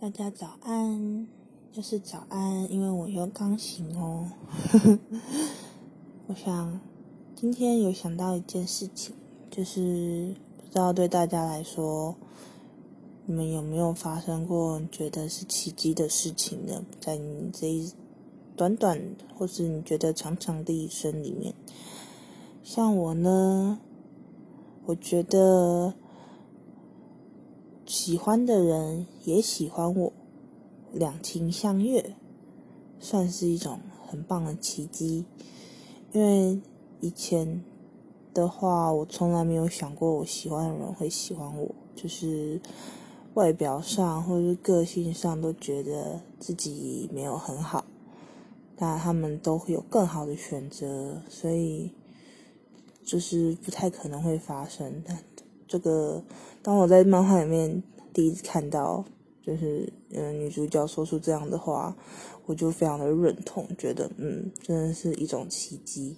大家早安，又是早安，因为我又刚醒哦。我想今天有想到一件事情，就是不知道对大家来说，你们有没有发生过觉得是奇迹的事情呢？在你这一短短，或是你觉得长长的一生里面，像我呢，我觉得。喜欢的人也喜欢我，两情相悦，算是一种很棒的奇迹。因为以前的话，我从来没有想过我喜欢的人会喜欢我，就是外表上或者是个性上都觉得自己没有很好，但他们都会有更好的选择，所以就是不太可能会发生。但这个，当我在漫画里面第一次看到，就是嗯女主角说出这样的话，我就非常的认同，觉得嗯真的是一种奇迹。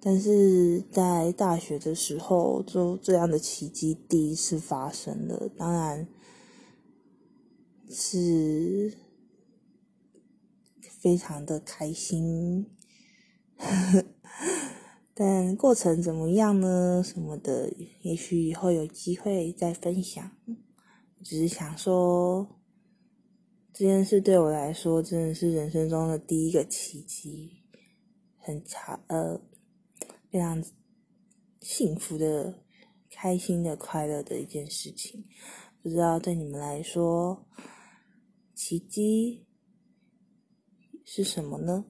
但是在大学的时候，就这样的奇迹第一次发生了，当然是非常的开心。但过程怎么样呢？什么的，也许以后有机会再分享。只是想说，这件事对我来说真的是人生中的第一个奇迹，很长呃，非常幸福的、开心的、快乐的一件事情。不知道对你们来说，奇迹是什么呢？